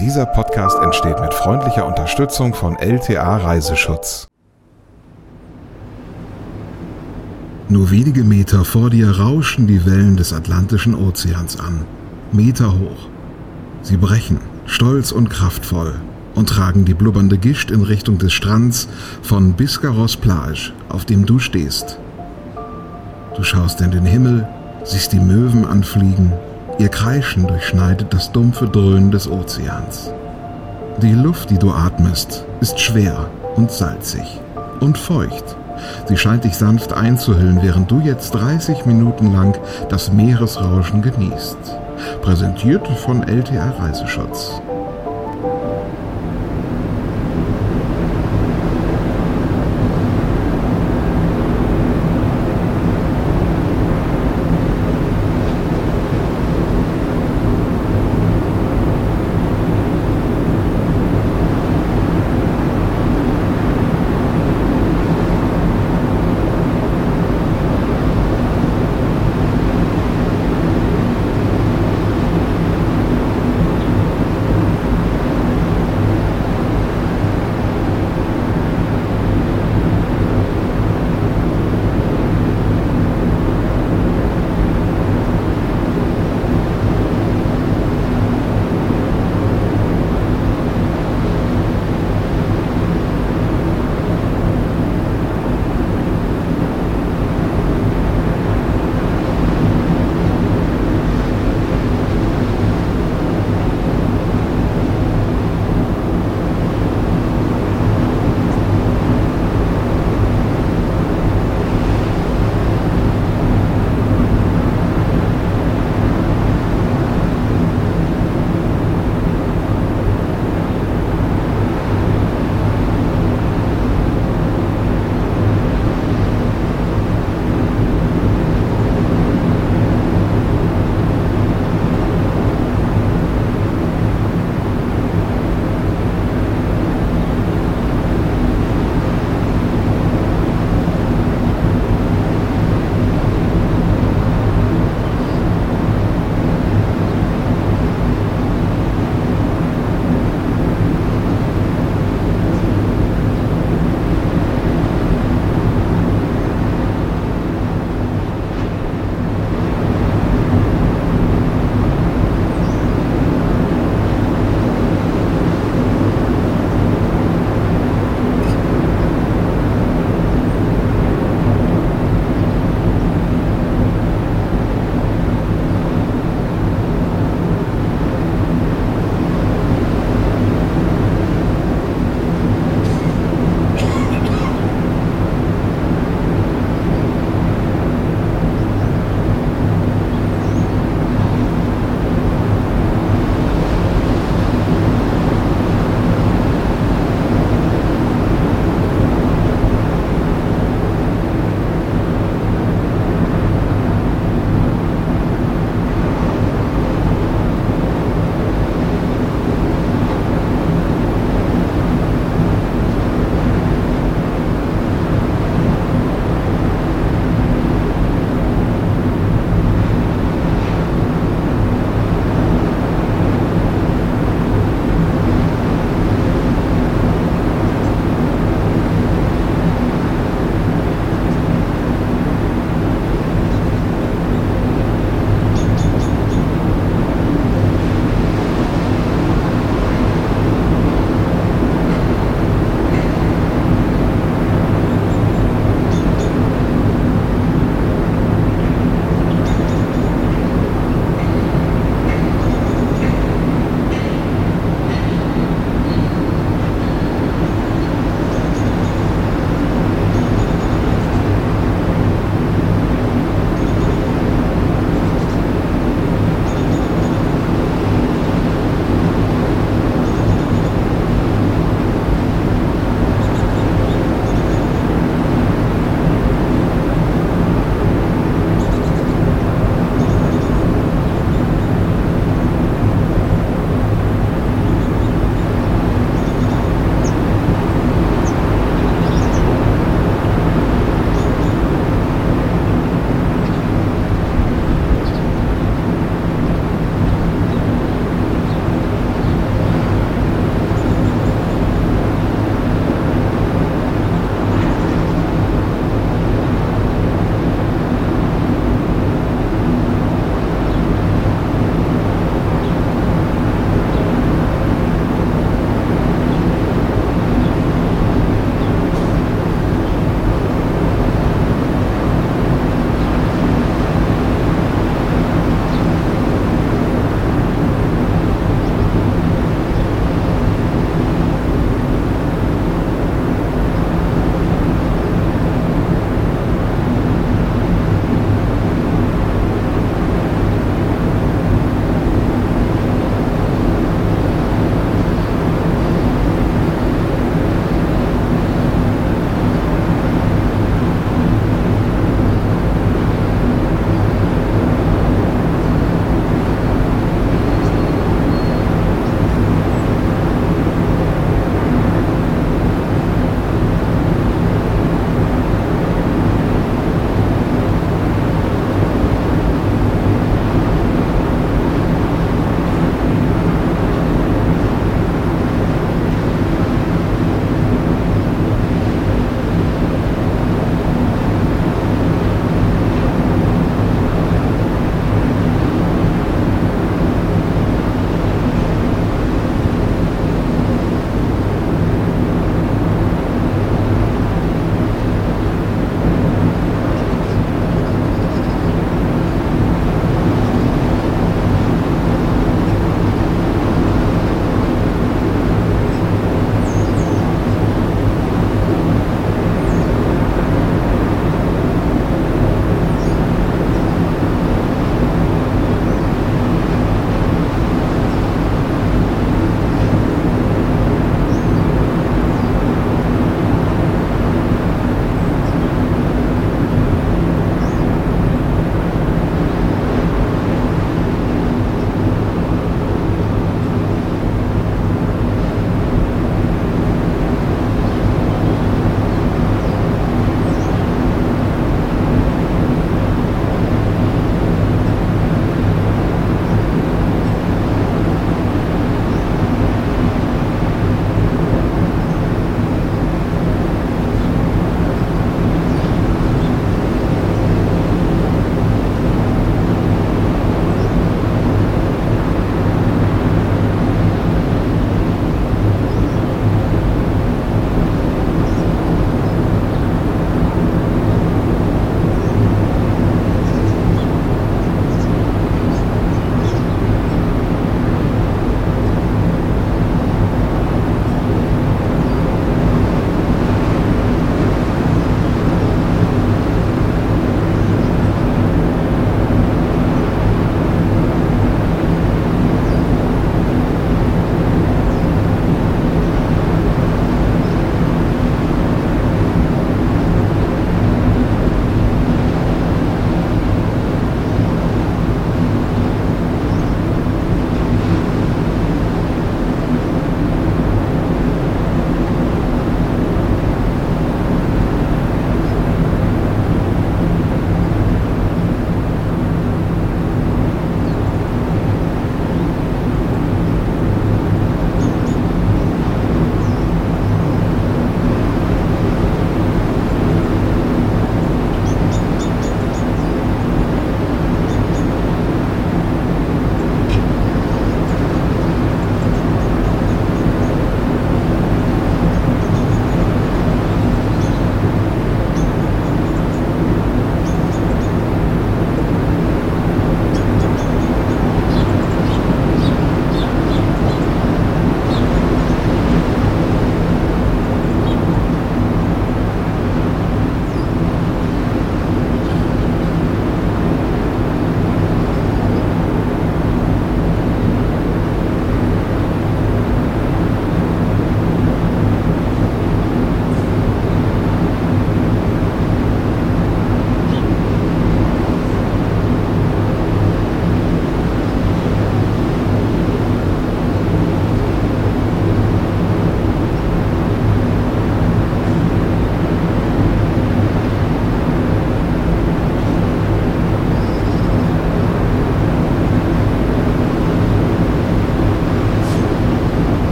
Dieser Podcast entsteht mit freundlicher Unterstützung von LTA Reiseschutz. Nur wenige Meter vor dir rauschen die Wellen des Atlantischen Ozeans an, Meter hoch. Sie brechen, stolz und kraftvoll, und tragen die blubbernde Gischt in Richtung des Strands von Biscarros Plage, auf dem du stehst. Du schaust in den Himmel, siehst die Möwen anfliegen, ihr Kreischen durchschneidet das dumpfe Dröhnen des Ozeans. Die Luft, die du atmest, ist schwer und salzig und feucht. Sie scheint dich sanft einzuhüllen, während du jetzt 30 Minuten lang das Meeresrauschen genießt. Präsentiert von LTA Reiseschutz.